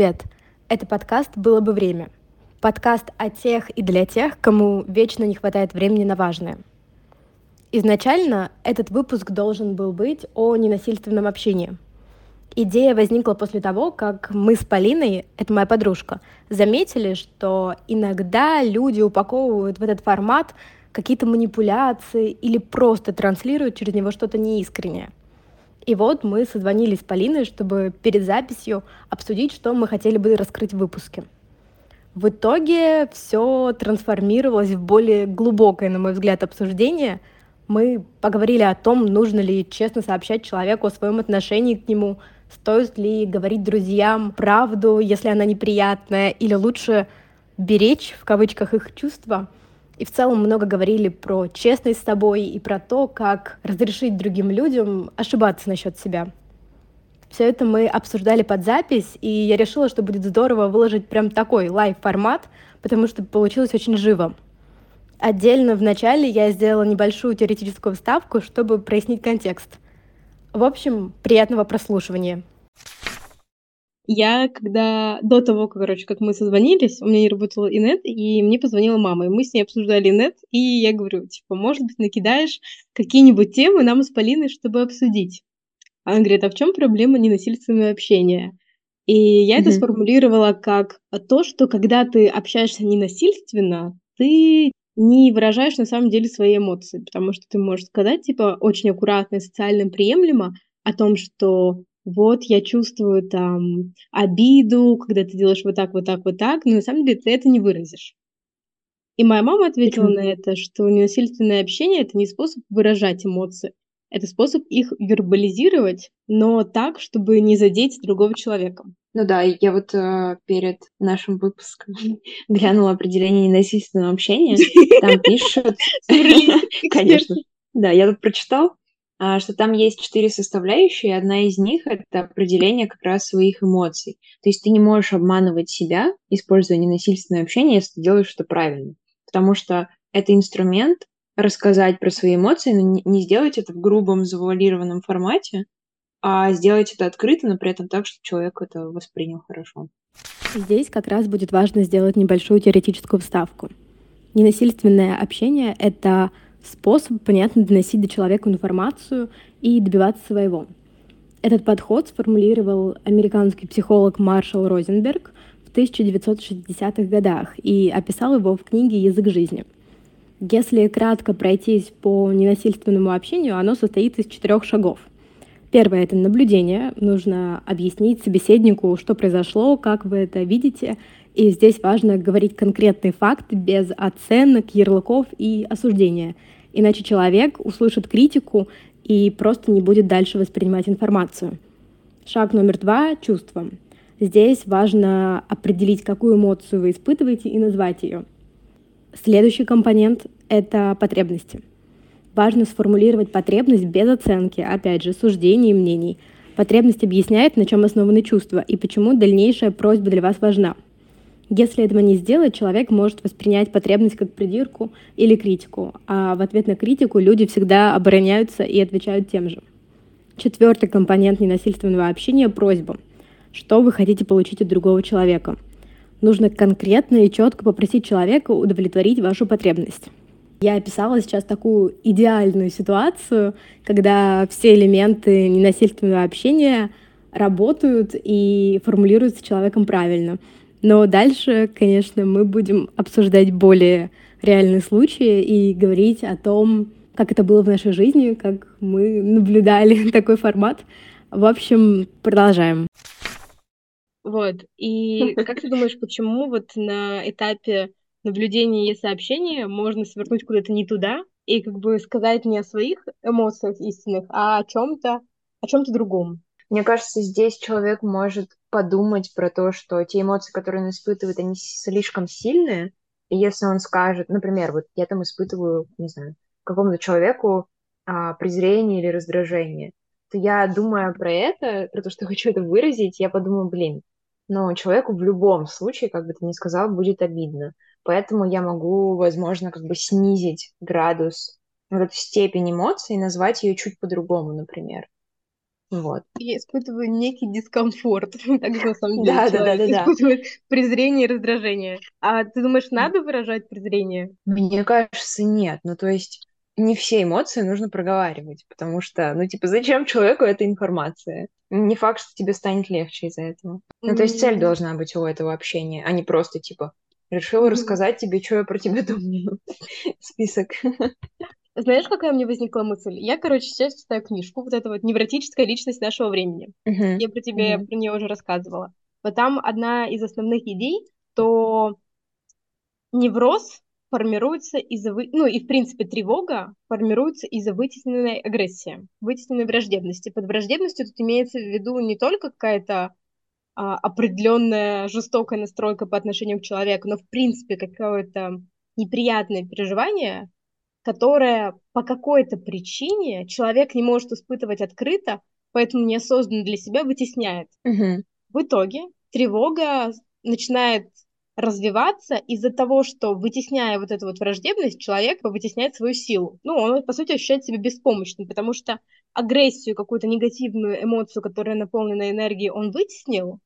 Привет! Это подкаст «Было бы время». Подкаст о тех и для тех, кому вечно не хватает времени на важное. Изначально этот выпуск должен был быть о ненасильственном общении. Идея возникла после того, как мы с Полиной, это моя подружка, заметили, что иногда люди упаковывают в этот формат какие-то манипуляции или просто транслируют через него что-то неискреннее. И вот мы созвонились с Полиной, чтобы перед записью обсудить, что мы хотели бы раскрыть в выпуске. В итоге все трансформировалось в более глубокое, на мой взгляд, обсуждение. Мы поговорили о том, нужно ли честно сообщать человеку о своем отношении к нему, стоит ли говорить друзьям правду, если она неприятная, или лучше беречь в кавычках их чувства — и в целом много говорили про честность с собой и про то, как разрешить другим людям ошибаться насчет себя. Все это мы обсуждали под запись, и я решила, что будет здорово выложить прям такой live-формат, потому что получилось очень живо. Отдельно в начале я сделала небольшую теоретическую вставку, чтобы прояснить контекст. В общем, приятного прослушивания. Я, когда до того, короче, как мы созвонились, у меня не работала инет, и мне позвонила мама, и мы с ней обсуждали инет, и я говорю, типа, может быть, накидаешь какие-нибудь темы нам с Полиной, чтобы обсудить. Она говорит, а в чем проблема ненасильственного общения? И я mm-hmm. это сформулировала как то, что когда ты общаешься ненасильственно, ты не выражаешь на самом деле свои эмоции, потому что ты можешь сказать, типа, очень аккуратно и социально приемлемо о том, что вот я чувствую там обиду, когда ты делаешь вот так, вот так, вот так, но на самом деле ты это не выразишь. И моя мама ответила на это, что ненасильственное общение — это не способ выражать эмоции, это способ их вербализировать, но так, чтобы не задеть другого человека. Ну да, я вот э, перед нашим выпуском глянула определение ненасильственного общения. Там пишут... Конечно. Да, я тут прочитал. А, что там есть четыре составляющие, одна из них — это определение как раз своих эмоций. То есть ты не можешь обманывать себя, используя ненасильственное общение, если ты делаешь что правильно. Потому что это инструмент рассказать про свои эмоции, но не сделать это в грубом завуалированном формате, а сделать это открыто, но при этом так, чтобы человек это воспринял хорошо. Здесь как раз будет важно сделать небольшую теоретическую вставку. Ненасильственное общение — это способ, понятно, доносить до человека информацию и добиваться своего. Этот подход сформулировал американский психолог Маршал Розенберг в 1960-х годах и описал его в книге «Язык жизни». Если кратко пройтись по ненасильственному общению, оно состоит из четырех шагов. Первое — это наблюдение. Нужно объяснить собеседнику, что произошло, как вы это видите. И здесь важно говорить конкретный факт без оценок, ярлыков и осуждения — Иначе человек услышит критику и просто не будет дальше воспринимать информацию. Шаг номер два — чувство. Здесь важно определить, какую эмоцию вы испытываете и назвать ее. Следующий компонент — это потребности. Важно сформулировать потребность без оценки, опять же, суждений и мнений. Потребность объясняет, на чем основаны чувства и почему дальнейшая просьба для вас важна — если этого не сделать, человек может воспринять потребность как придирку или критику, а в ответ на критику люди всегда обороняются и отвечают тем же. Четвертый компонент ненасильственного общения — просьба. Что вы хотите получить от другого человека? Нужно конкретно и четко попросить человека удовлетворить вашу потребность. Я описала сейчас такую идеальную ситуацию, когда все элементы ненасильственного общения работают и формулируются человеком правильно — но дальше, конечно, мы будем обсуждать более реальные случаи и говорить о том, как это было в нашей жизни, как мы наблюдали такой формат. В общем, продолжаем. Вот. И как ты думаешь, почему вот на этапе наблюдения и сообщения можно свернуть куда-то не туда и как бы сказать не о своих эмоциях истинных, а о чем-то, о чем-то другом? Мне кажется, здесь человек может подумать про то, что те эмоции, которые он испытывает, они слишком сильные. И если он скажет, например, вот я там испытываю, не знаю, какому-то человеку а, презрение или раздражение, то я, думая про это, про то, что хочу это выразить, я подумаю, блин, но человеку в любом случае, как бы ты ни сказал, будет обидно. Поэтому я могу, возможно, как бы снизить градус, вот эту степень эмоций и назвать ее чуть по-другому, например. Вот. Я испытываю некий дискомфорт. Так же, на самом деле, да, да, да, да, испытывает презрение и раздражение. А ты думаешь, надо выражать презрение? Мне кажется, нет. Ну, то есть не все эмоции нужно проговаривать, потому что, ну, типа, зачем человеку эта информация? Не факт, что тебе станет легче из-за этого. Ну, то есть цель должна быть у этого общения, а не просто, типа, решила рассказать тебе, что я про тебя думаю. Список. Знаешь, какая мне возникла мысль? Я, короче, сейчас читаю книжку, вот эта вот невротическая личность нашего времени. Uh-huh. Я про тебе uh-huh. про нее уже рассказывала. Вот там одна из основных идей, то невроз формируется из-за... Вы... Ну и, в принципе, тревога формируется из-за вытесненной агрессии, вытесненной враждебности. Под враждебностью тут имеется в виду не только какая-то а, определенная жестокая настройка по отношению к человеку, но, в принципе, какое-то неприятное переживание, которое по какой-то причине человек не может испытывать открыто, поэтому неосознанно для себя вытесняет. Угу. В итоге тревога начинает развиваться из-за того, что вытесняя вот эту вот враждебность, человек вытесняет свою силу. Ну, он, по сути, ощущает себя беспомощным, потому что агрессию, какую-то негативную эмоцию, которая наполнена энергией, он вытеснил.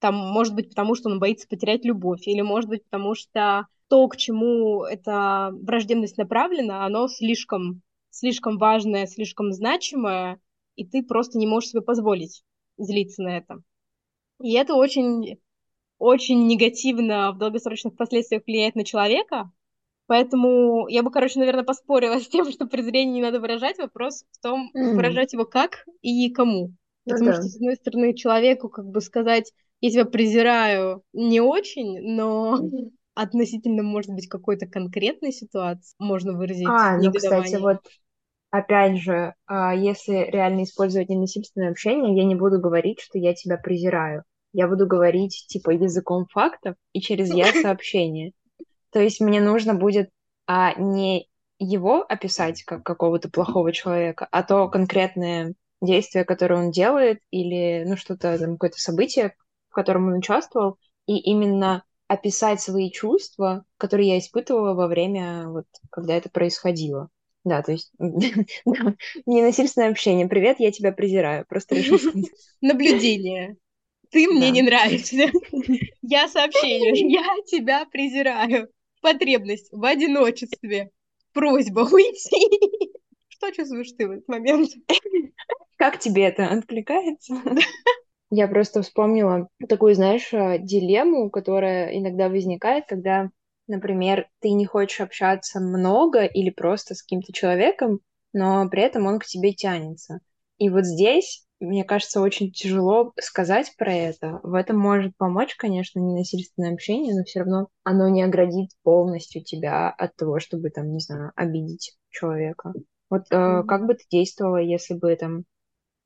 Там, может быть, потому что он боится потерять любовь, или, может быть, потому что то, к чему эта враждебность направлена, оно слишком, слишком важное, слишком значимое, и ты просто не можешь себе позволить злиться на это. И это очень очень негативно в долгосрочных последствиях влияет на человека. Поэтому я бы, короче, наверное, поспорила с тем, что презрение не надо выражать. Вопрос в том, mm. выражать его как и кому. Ну, Потому да. что, с одной стороны, человеку как бы сказать, я тебя презираю, не очень, но относительно, может быть, какой-то конкретной ситуации можно выразить А, ну, кстати, вот опять же, а, если реально использовать ненасильственное общение, я не буду говорить, что я тебя презираю. Я буду говорить типа языком фактов и через я сообщение. То есть мне нужно будет а, не его описать как какого-то плохого человека, а то конкретное действие, которое он делает, или ну что-то там какое-то событие, в котором он участвовал, и именно описать свои чувства, которые я испытывала во время вот когда это происходило. Да, то есть ненасильственное общение. Привет, я тебя презираю. Просто решил Наблюдение ты мне не нравишься. Я сообщение, я тебя презираю. Потребность в одиночестве. Просьба уйти. Что чувствуешь ты в этот момент? Как тебе это откликается? Я просто вспомнила такую, знаешь, э, дилемму, которая иногда возникает, когда, например, ты не хочешь общаться много или просто с каким-то человеком, но при этом он к тебе тянется. И вот здесь мне кажется, очень тяжело сказать про это. В этом может помочь, конечно, ненасильственное общение, но все равно оно не оградит полностью тебя от того, чтобы, там, не знаю, обидеть человека. Вот mm-hmm. как бы ты действовала, если бы там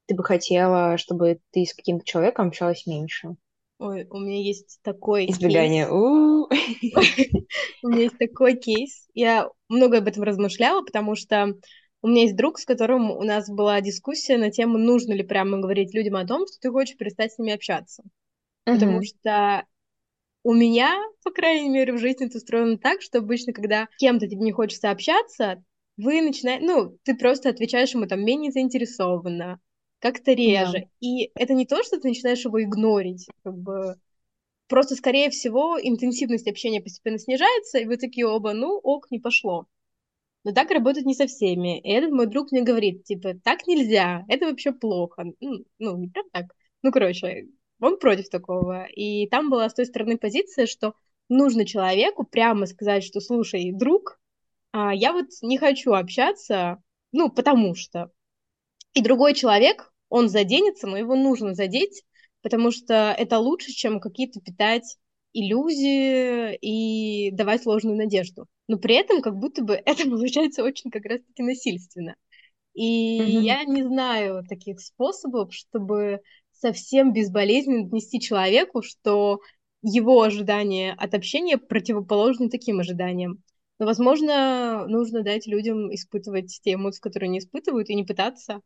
ты бы хотела, чтобы ты с каким-то человеком общалась меньше? Ой, у меня есть такой Избегание. У меня есть такой кейс. Я много об этом размышляла, потому что у меня есть друг, с которым у нас была дискуссия на тему, нужно ли прямо говорить людям о том, что ты хочешь перестать с ними общаться. Потому что у меня, по крайней мере, в жизни это устроено так, что обычно, когда кем-то тебе не хочется общаться, вы начинаете, ну, ты просто отвечаешь ему там менее заинтересованно, как-то реже. Yeah. И это не то, что ты начинаешь его игнорить, как бы просто, скорее всего, интенсивность общения постепенно снижается, и вы такие оба, ну, ок, не пошло. Но так работает не со всеми. И этот мой друг мне говорит, типа, так нельзя, это вообще плохо. Ну, ну не прям так. Ну, короче, он против такого. И там была с той стороны позиция, что нужно человеку прямо сказать, что, слушай, друг, а, я вот не хочу общаться, ну, потому что. И другой человек, он заденется, но его нужно задеть, потому что это лучше, чем какие-то питать иллюзии и давать ложную надежду. Но при этом как будто бы это получается очень как раз-таки насильственно. И mm-hmm. я не знаю таких способов, чтобы совсем безболезненно донести человеку, что его ожидания от общения противоположны таким ожиданиям. Но, возможно, нужно дать людям испытывать те эмоции, которые они испытывают, и не пытаться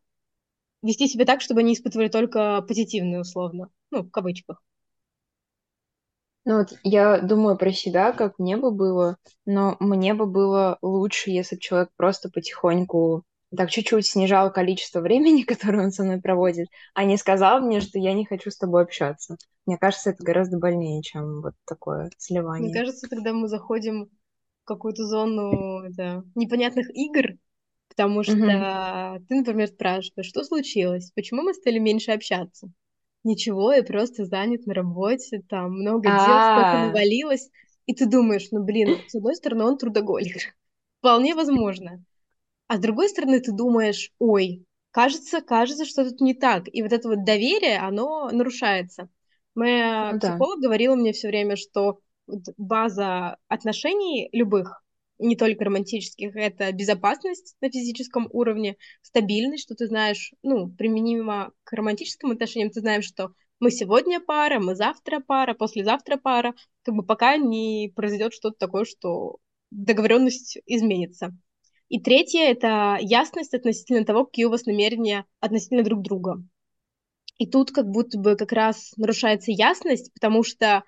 вести себя так, чтобы они испытывали только позитивные, условно. Ну, в кавычках. Ну вот я думаю про себя, как мне бы было, но мне бы было лучше, если бы человек просто потихоньку так чуть-чуть снижал количество времени, которое он со мной проводит, а не сказал мне, что я не хочу с тобой общаться. Мне кажется, это гораздо больнее, чем вот такое сливание. Мне кажется, тогда мы заходим в какую-то зону это, непонятных игр, потому что mm-hmm. ты, например, спрашиваешь, что случилось, почему мы стали меньше общаться? Ничего, я просто занят на работе, там много дел, сколько а. навалилось, и ты думаешь, ну блин, с одной стороны, он трудоголик, вполне возможно, а с другой стороны, ты думаешь, ой, кажется, кажется, что тут не так. И вот это вот доверие, оно нарушается. Моя ну, психолог да. говорила мне все время, что база отношений любых, не только романтических, это безопасность на физическом уровне, стабильность, что ты знаешь, ну, применимо к романтическим отношениям, ты знаешь, что мы сегодня пара, мы завтра пара, послезавтра пара, как бы пока не произойдет что-то такое, что договоренность изменится. И третье — это ясность относительно того, какие у вас намерения относительно друг друга. И тут как будто бы как раз нарушается ясность, потому что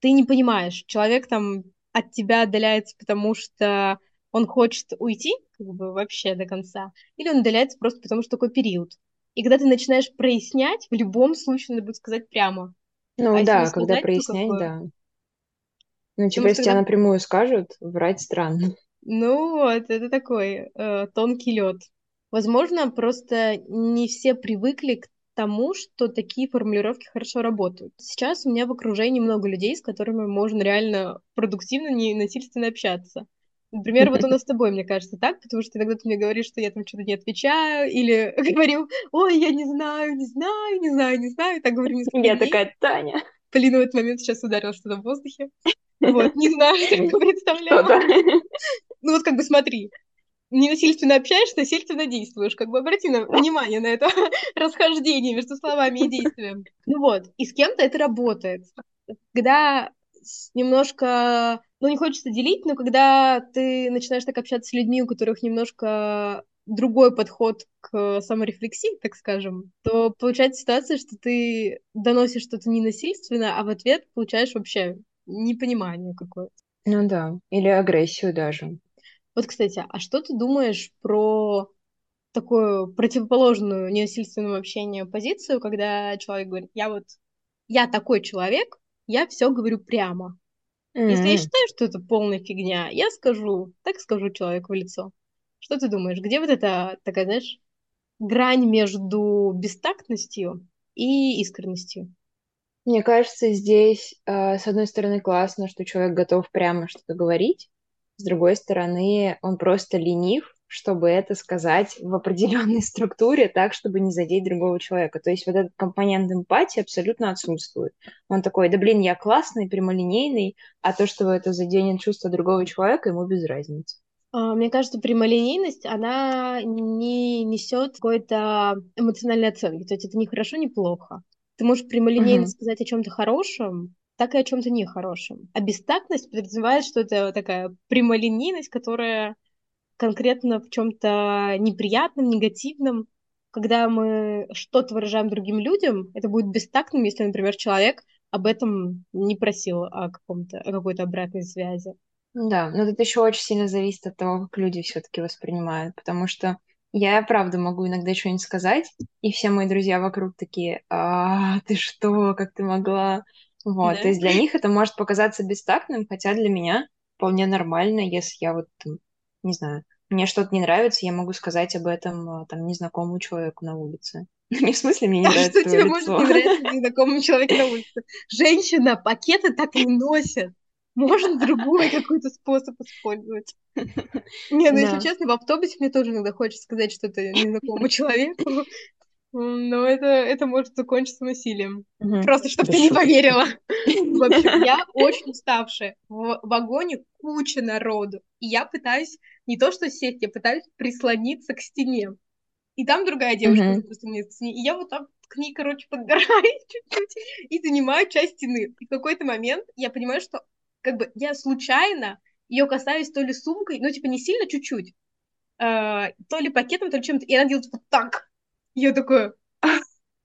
ты не понимаешь, человек там от тебя отдаляется, потому что он хочет уйти как бы вообще до конца, или он отдаляется просто потому, что такой период. И когда ты начинаешь прояснять, в любом случае надо будет сказать прямо. Ну а да, когда прояснять, как бы... да. Ну, типа, если когда... тебя напрямую скажут, врать странно. Ну вот, это такой э, тонкий лед. Возможно, просто не все привыкли к тому, что такие формулировки хорошо работают. Сейчас у меня в окружении много людей, с которыми можно реально продуктивно, не насильственно общаться. Например, вот у нас с тобой, мне кажется, так, потому что иногда ты мне говоришь, что я там что-то не отвечаю, или говорю, ой, я не знаю, не знаю, не знаю, не знаю, так говорю несколько Я такая, Таня. Полина в этот момент сейчас ударила что-то в воздухе. Вот, не знаю, что я представляла. Ну вот как бы смотри, не насильственно общаешься, насильственно действуешь. Как бы обрати на, внимание на это расхождение между словами и действием. Ну вот, и с кем-то это работает. Когда немножко, ну не хочется делить, но когда ты начинаешь так общаться с людьми, у которых немножко другой подход к саморефлексии, так скажем, то получается ситуация, что ты доносишь что-то ненасильственно, а в ответ получаешь вообще непонимание какое-то. Ну да, или агрессию даже. Вот, кстати, а что ты думаешь про такую противоположную ненасильственному общению позицию, когда человек говорит, я вот, я такой человек, я все говорю прямо. Mm-hmm. Если я считаю, что это полная фигня, я скажу, так скажу человеку в лицо. Что ты думаешь, где вот эта такая, знаешь, грань между бестактностью и искренностью? Мне кажется, здесь, э, с одной стороны, классно, что человек готов прямо что-то говорить, с другой стороны, он просто ленив, чтобы это сказать в определенной структуре так, чтобы не задеть другого человека. То есть вот этот компонент эмпатии абсолютно отсутствует. Он такой, да блин, я классный, прямолинейный, а то, что это заденет чувство другого человека, ему без разницы. А, мне кажется, прямолинейность, она не несет какой-то эмоциональной оценки. То есть это не хорошо, не плохо. Ты можешь прямолинейно uh-huh. сказать о чем-то хорошем, так и о чем-то нехорошем. А бестактность подразумевает, что это такая прямолинейность, которая конкретно в чем-то неприятном, негативном. Когда мы что-то выражаем другим людям, это будет бестактным, если, например, человек об этом не просил о, каком-то, какой-то обратной связи. Да, но это еще очень сильно зависит от того, как люди все-таки воспринимают, потому что я, правда, могу иногда что-нибудь сказать, и все мои друзья вокруг такие, а, ты что, как ты могла? Вот, да. то есть для них это может показаться бестактным, хотя для меня вполне нормально, если я вот, не знаю, мне что-то не нравится, я могу сказать об этом а, там незнакомому человеку на улице. Не в смысле мне не а нравится что тебе может не нравиться незнакомому человеку на улице? Женщина, пакеты так не носят. Можно другой какой-то способ использовать. Не, ну если честно, в автобусе мне тоже иногда хочется сказать что-то незнакомому человеку. Но это, это может закончиться насилием. Угу. Просто, чтобы ты не поверила. В общем, я очень уставшая. В вагоне куча народу. И я пытаюсь не то что сесть, я пытаюсь прислониться к стене. И там другая девушка прислонится к стене. И я вот так к ней, короче, подгораю чуть-чуть и занимаю часть стены. И в какой-то момент я понимаю, что как бы я случайно ее касаюсь то ли сумкой, ну, типа, не сильно, чуть-чуть, э, то ли пакетом, то ли чем-то, и она делает вот так. Я такое...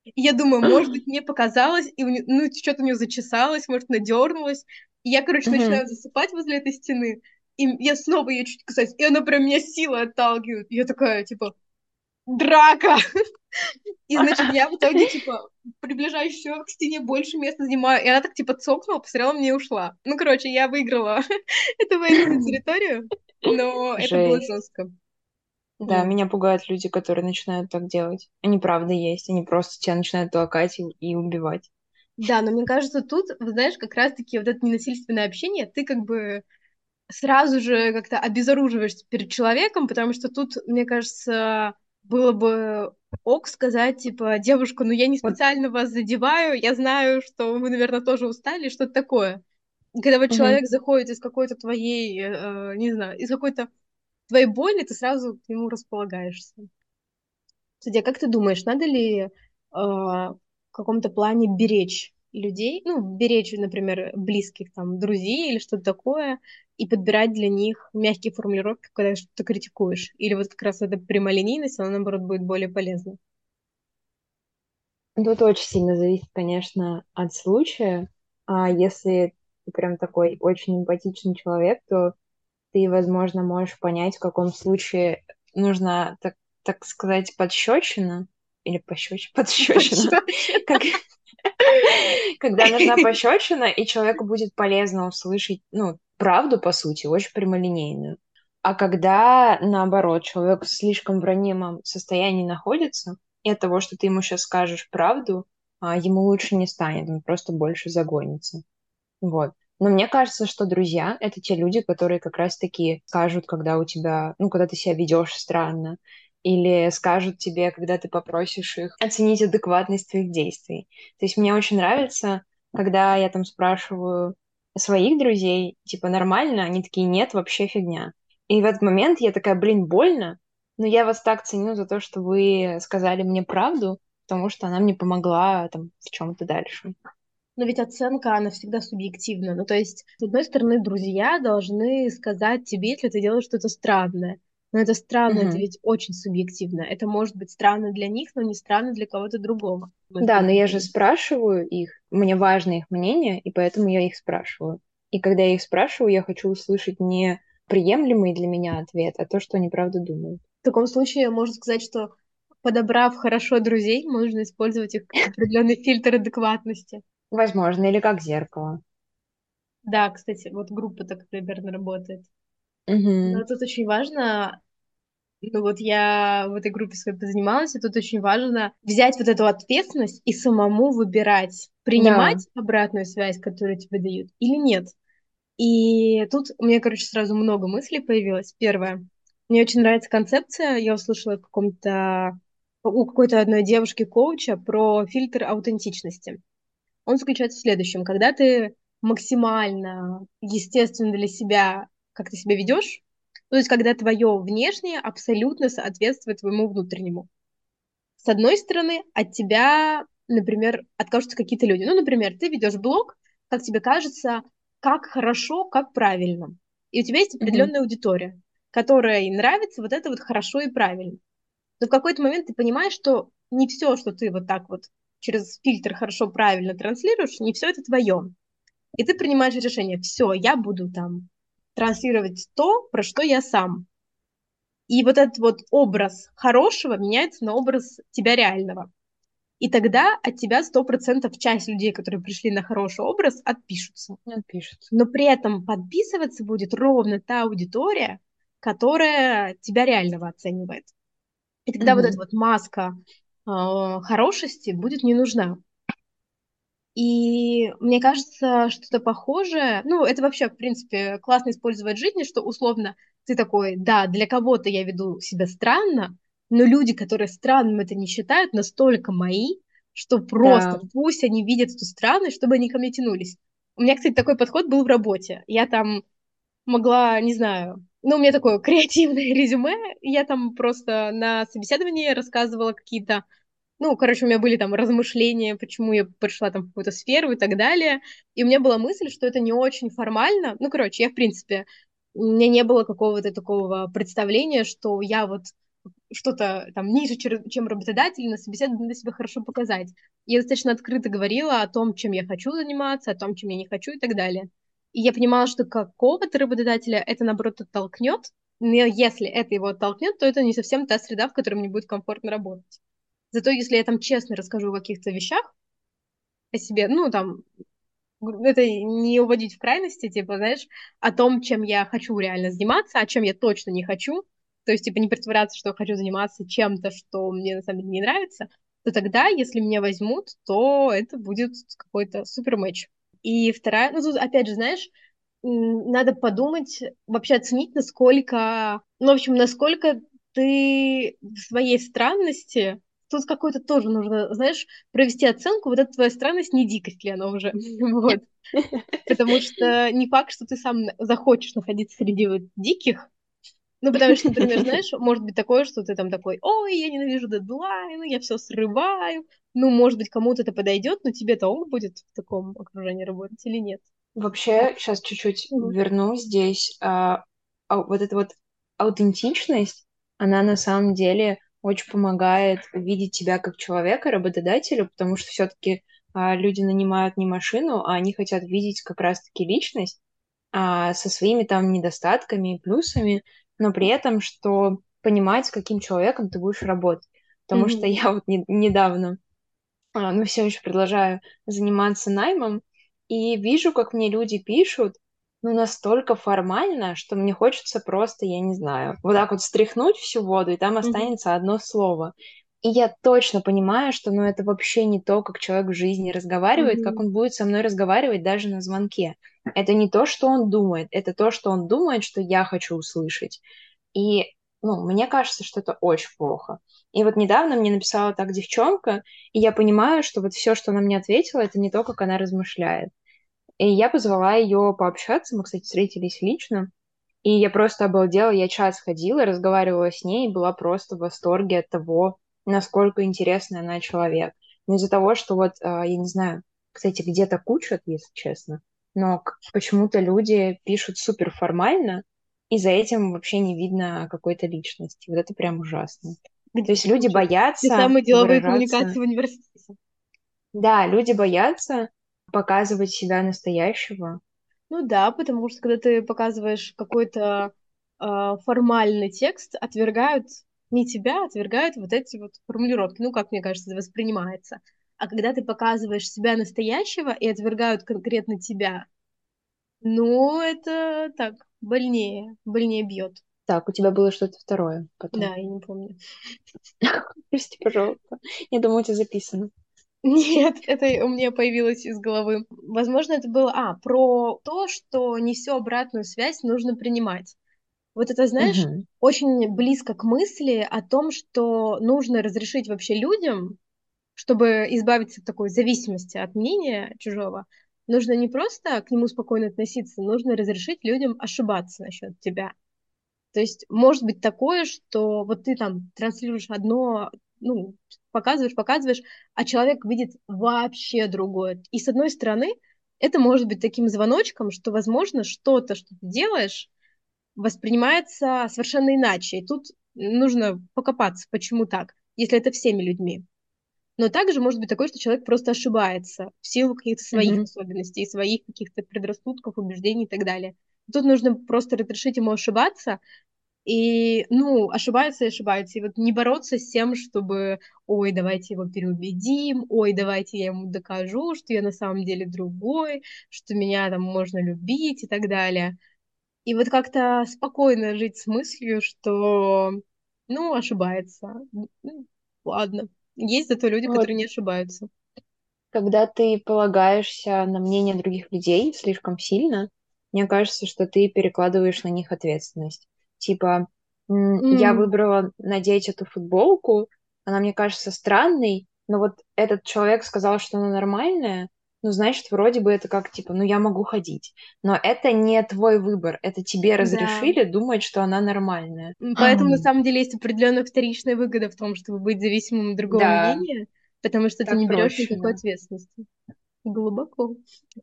И я думаю, может быть, мне показалось, и ну, что-то у нее зачесалось, может, надернулось. И я, короче, начинаю засыпать возле этой стены. и я снова ее чуть касаюсь, и она прям меня силой отталкивает. Я такая, типа, драка! И, значит, я в итоге, типа, приближаюсь еще к стене, больше места занимаю. И она так, типа, цокнула, посмотрела мне и ушла. Ну, короче, я выиграла эту военную территорию, но это было жестко. Да, меня пугают люди, которые начинают так делать. Они правда есть, они просто тебя начинают толкать и, и убивать. Да, но мне кажется, тут, знаешь, как раз-таки вот это ненасильственное общение, ты как бы сразу же как-то обезоруживаешься перед человеком, потому что тут, мне кажется, было бы ок сказать, типа, девушка, ну я не специально вот. вас задеваю, я знаю, что вы, наверное, тоже устали, что-то такое. когда вот угу. человек заходит из какой-то твоей, э, не знаю, из какой-то твоей боли, ты сразу к нему располагаешься. А как ты думаешь, надо ли э, в каком-то плане беречь людей, ну, беречь, например, близких там друзей или что-то такое, и подбирать для них мягкие формулировки, когда что-то критикуешь? Или вот как раз эта прямолинейность, она, наоборот, будет более полезна? Тут очень сильно зависит, конечно, от случая. А если ты прям такой очень эмпатичный человек, то ты, возможно, можешь понять, в каком случае нужно, так, так сказать, подщечина или пощечина, подщечина, когда нужна пощечина, и человеку будет полезно услышать, ну, правду, по сути, очень прямолинейную. А когда, наоборот, человек в слишком ранимом состоянии находится, и от того, что ты ему сейчас скажешь правду, а, ему лучше не станет, он просто больше загонится. Вот. Но мне кажется, что друзья — это те люди, которые как раз-таки скажут, когда у тебя, ну, когда ты себя ведешь странно, или скажут тебе, когда ты попросишь их оценить адекватность твоих действий. То есть мне очень нравится, когда я там спрашиваю своих друзей, типа, нормально? Они такие, нет, вообще фигня. И в этот момент я такая, блин, больно, но я вас так ценю за то, что вы сказали мне правду, потому что она мне помогла там в чем-то дальше. Но ведь оценка, она всегда субъективна. Ну, то есть, с одной стороны, друзья должны сказать тебе, если ты делаешь что-то странное. Но это странно, mm-hmm. это ведь очень субъективно. Это может быть странно для них, но не странно для кого-то другого. Да, но я же спрашиваю их, мне важно их мнение, и поэтому я их спрашиваю. И когда я их спрашиваю, я хочу услышать не приемлемый для меня ответ, а то, что они правда думают. В таком случае можно сказать, что подобрав хорошо друзей, можно использовать их как определенный фильтр адекватности. Возможно, или как зеркало. Да, кстати, вот группа так примерно работает. Угу. Но тут очень важно, ну вот я в этой группе своей позанималась, и тут очень важно взять вот эту ответственность и самому выбирать, принимать да. обратную связь, которую тебе дают, или нет. И тут у меня, короче, сразу много мыслей появилось. Первое. Мне очень нравится концепция, я услышала в каком-то у какой-то одной девушки-коуча про фильтр аутентичности он заключается в следующем. Когда ты максимально естественно для себя, как ты себя ведешь, то есть когда твое внешнее абсолютно соответствует твоему внутреннему. С одной стороны, от тебя, например, откажутся какие-то люди. Ну, например, ты ведешь блог, как тебе кажется, как хорошо, как правильно. И у тебя есть определенная mm-hmm. аудитория, которой нравится вот это вот хорошо и правильно. Но в какой-то момент ты понимаешь, что не все, что ты вот так вот через фильтр хорошо, правильно транслируешь, не все это твое. И ты принимаешь решение, все, я буду там транслировать то, про что я сам. И вот этот вот образ хорошего меняется на образ тебя реального. И тогда от тебя сто процентов часть людей, которые пришли на хороший образ, отпишутся. Отпишутся. Но при этом подписываться будет ровно та аудитория, которая тебя реального оценивает. И тогда угу. вот эта вот маска хорошести будет не нужна. И мне кажется, что-то похожее, ну, это вообще, в принципе, классно использовать в жизни, что условно ты такой, да, для кого-то я веду себя странно, но люди, которые странным это не считают, настолько мои, что просто да. пусть они видят эту странность, чтобы они ко мне тянулись. У меня, кстати, такой подход был в работе. Я там могла, не знаю, ну, у меня такое креативное резюме, я там просто на собеседовании рассказывала какие-то, ну, короче, у меня были там размышления, почему я пришла там в какую-то сферу и так далее, и у меня была мысль, что это не очень формально, ну, короче, я, в принципе, у меня не было какого-то такого представления, что я вот что-то там ниже, чем работодатель, на собеседовании надо себя хорошо показать. Я достаточно открыто говорила о том, чем я хочу заниматься, о том, чем я не хочу и так далее. И я понимала, что какого-то работодателя это, наоборот, оттолкнет, но если это его оттолкнет, то это не совсем та среда, в которой мне будет комфортно работать. Зато если я там честно расскажу о каких-то вещах о себе, ну, там, это не уводить в крайности, типа, знаешь, о том, чем я хочу реально заниматься, о чем я точно не хочу, то есть, типа, не притворяться, что хочу заниматься чем-то, что мне на самом деле не нравится, то тогда, если меня возьмут, то это будет какой-то супер матч. И вторая, ну тут опять же, знаешь, надо подумать, вообще оценить, насколько, ну, в общем, насколько ты в своей странности, тут какой-то тоже нужно, знаешь, провести оценку, вот эта твоя странность, не дикость ли она уже, вот. Потому что не факт, что ты сам захочешь находиться среди вот диких, ну, потому что, например, знаешь, может быть такое, что ты там такой, ой, я ненавижу дедлайны, я все срываю. Ну, может быть, кому-то это подойдет, но тебе-то ок будет в таком окружении работать или нет? Вообще, сейчас чуть-чуть mm-hmm. верну здесь. А, а, вот эта вот аутентичность, она на самом деле очень помогает видеть тебя как человека, работодателю, потому что все-таки а, люди нанимают не машину, а они хотят видеть как раз-таки личность а, со своими там недостатками и плюсами, но при этом, что понимать, с каким человеком ты будешь работать. Потому mm-hmm. что я вот не, недавно, а, ну, все еще продолжаю заниматься наймом, и вижу, как мне люди пишут, ну, настолько формально, что мне хочется просто, я не знаю, вот так вот стряхнуть всю воду, и там останется mm-hmm. одно слово. И я точно понимаю, что ну, это вообще не то, как человек в жизни разговаривает, mm-hmm. как он будет со мной разговаривать даже на звонке. Это не то, что он думает, это то, что он думает, что я хочу услышать. И ну, мне кажется, что это очень плохо. И вот недавно мне написала так девчонка, и я понимаю, что вот все, что она мне ответила, это не то, как она размышляет. И я позвала ее пообщаться, мы, кстати, встретились лично, и я просто обалдела, я час ходила, разговаривала с ней, и была просто в восторге от того, насколько интересный она человек. Но из-за того, что вот, а, я не знаю, кстати, где-то кучат, если честно, но почему-то люди пишут супер формально, и за этим вообще не видно какой-то личности. Вот это прям ужасно. Где То есть люди боятся... Те самые деловые выражаться... коммуникации в университете. Да, люди боятся показывать себя настоящего. Ну да, потому что когда ты показываешь какой-то э, формальный текст, отвергают не тебя, отвергают вот эти вот формулировки. Ну, как мне кажется, воспринимается. А когда ты показываешь себя настоящего и отвергают конкретно тебя, ну, это так, больнее, больнее бьет. Так, у тебя было что-то второе потом. Да, я не помню. Прости, пожалуйста. Я думаю, у тебя записано. Нет, это у меня появилось из головы. Возможно, это было, а, про то, что не всю обратную связь нужно принимать. Вот это, знаешь, угу. очень близко к мысли о том, что нужно разрешить вообще людям чтобы избавиться от такой зависимости от мнения чужого, нужно не просто к нему спокойно относиться, нужно разрешить людям ошибаться насчет тебя. То есть может быть такое, что вот ты там транслируешь одно, ну, показываешь, показываешь, а человек видит вообще другое. И с одной стороны, это может быть таким звоночком, что, возможно, что-то, что ты делаешь, воспринимается совершенно иначе. И тут нужно покопаться, почему так, если это всеми людьми. Но также может быть такое, что человек просто ошибается в силу каких-то своих mm-hmm. особенностей, своих каких-то предрассудков, убеждений и так далее. Тут нужно просто разрешить ему ошибаться, и, ну, ошибается и ошибается. И вот не бороться с тем, чтобы, ой, давайте его переубедим, ой, давайте я ему докажу, что я на самом деле другой, что меня там можно любить и так далее. И вот как-то спокойно жить с мыслью, что, ну, ошибается. Ну, ладно. Есть зато люди, вот. которые не ошибаются. Когда ты полагаешься на мнение других людей слишком сильно, мне кажется, что ты перекладываешь на них ответственность. Типа, mm. я выбрала надеть эту футболку, она мне кажется странной, но вот этот человек сказал, что она нормальная, ну, значит, вроде бы это как, типа, ну, я могу ходить. Но это не твой выбор, это тебе разрешили да. думать, что она нормальная. Поэтому, на самом деле, есть определенная вторичная выгода в том, чтобы быть зависимым от другого да. мнения, потому что так ты не берешь проще, никакой да. ответственности. Глубоко.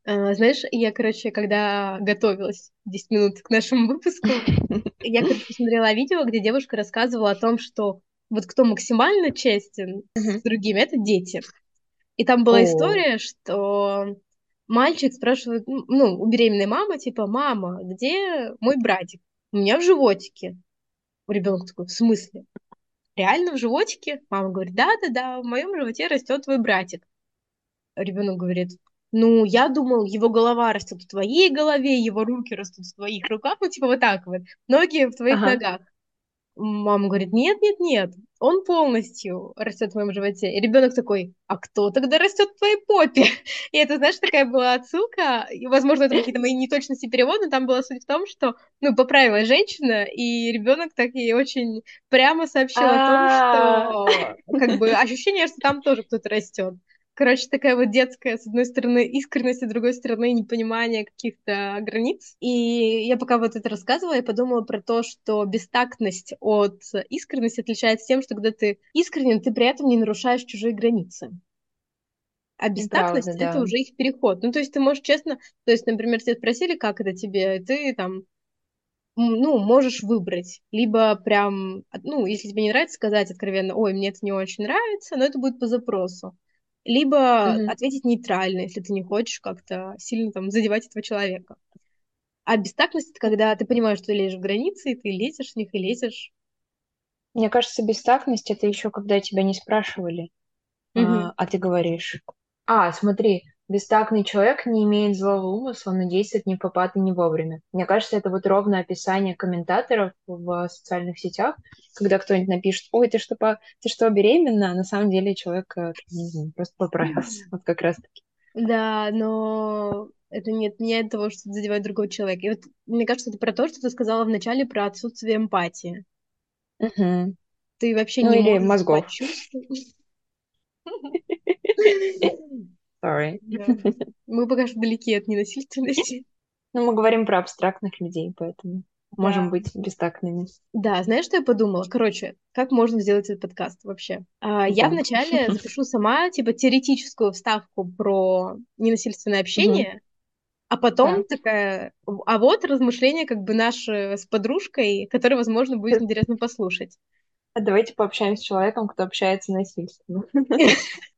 А, знаешь, я, короче, когда готовилась 10 минут к нашему выпуску, я, короче, посмотрела видео, где девушка рассказывала о том, что вот кто максимально честен с другими, это дети. И там была О. история, что мальчик спрашивает, ну, у беременной мамы, типа, мама, где мой братик? У меня в животике. Ребенок такой, в смысле? Реально в животике? Мама говорит, да-да-да, в моем животе растет твой братик. Ребенок говорит, ну, я думал, его голова растет в твоей голове, его руки растут в твоих руках, ну, типа вот так вот, ноги в твоих ага. ногах. Мама говорит, нет, нет, нет, он полностью растет в моем животе. И ребенок такой, а кто тогда растет в твоей попе? И это, знаешь, такая была отсылка, и, возможно, это какие-то мои неточности перевода, но там была суть в том, что, ну, поправила женщина, и ребенок так и очень прямо сообщил о том, что, как бы, ощущение, что там тоже кто-то растет. Короче, такая вот детская, с одной стороны, искренность, а с другой стороны, непонимание каких-то границ. И я пока вот это рассказывала, я подумала про то, что бестактность от искренности отличается тем, что когда ты искренен, ты при этом не нарушаешь чужие границы. А бестактность Правда, да. это уже их переход. Ну, то есть ты можешь честно, то есть, например, тебя спросили, как это тебе, и ты там ну, можешь выбрать. Либо прям, ну, если тебе не нравится, сказать откровенно, ой, мне это не очень нравится, но это будет по запросу либо mm-hmm. ответить нейтрально, если ты не хочешь как-то сильно там задевать этого человека. А бестактность — это когда ты понимаешь, что ты лезешь в границы, и ты лезешь в них, и лезешь. Мне кажется, бестактность — это еще когда тебя не спрашивали, mm-hmm. а, а ты говоришь. А, смотри, Бестактный человек не имеет злого умысла, но действует не попад и не вовремя. Мне кажется, это вот ровно описание комментаторов в социальных сетях, когда кто-нибудь напишет, ой, ты что, по... ты что, беременна? А на самом деле человек, э, просто поправился. Вот как раз-таки. Да, но это не отменяет того, что задевает другого человека. И вот мне кажется, это про то, что ты сказала вначале про отсутствие эмпатии. Угу. Ты вообще ну, не или можешь мозгов. Sorry. Мы пока что далеки от ненасильственности. Ну, мы говорим про абстрактных людей, поэтому да. можем быть бестактными. Да, знаешь, что я подумала? Короче, как можно сделать этот подкаст вообще? А, я вначале запишу сама, типа, теоретическую вставку про ненасильственное общение, а потом да. такая, а вот размышления как бы наши с подружкой, которые, возможно, будет интересно послушать. А давайте пообщаемся с человеком, кто общается насильственно.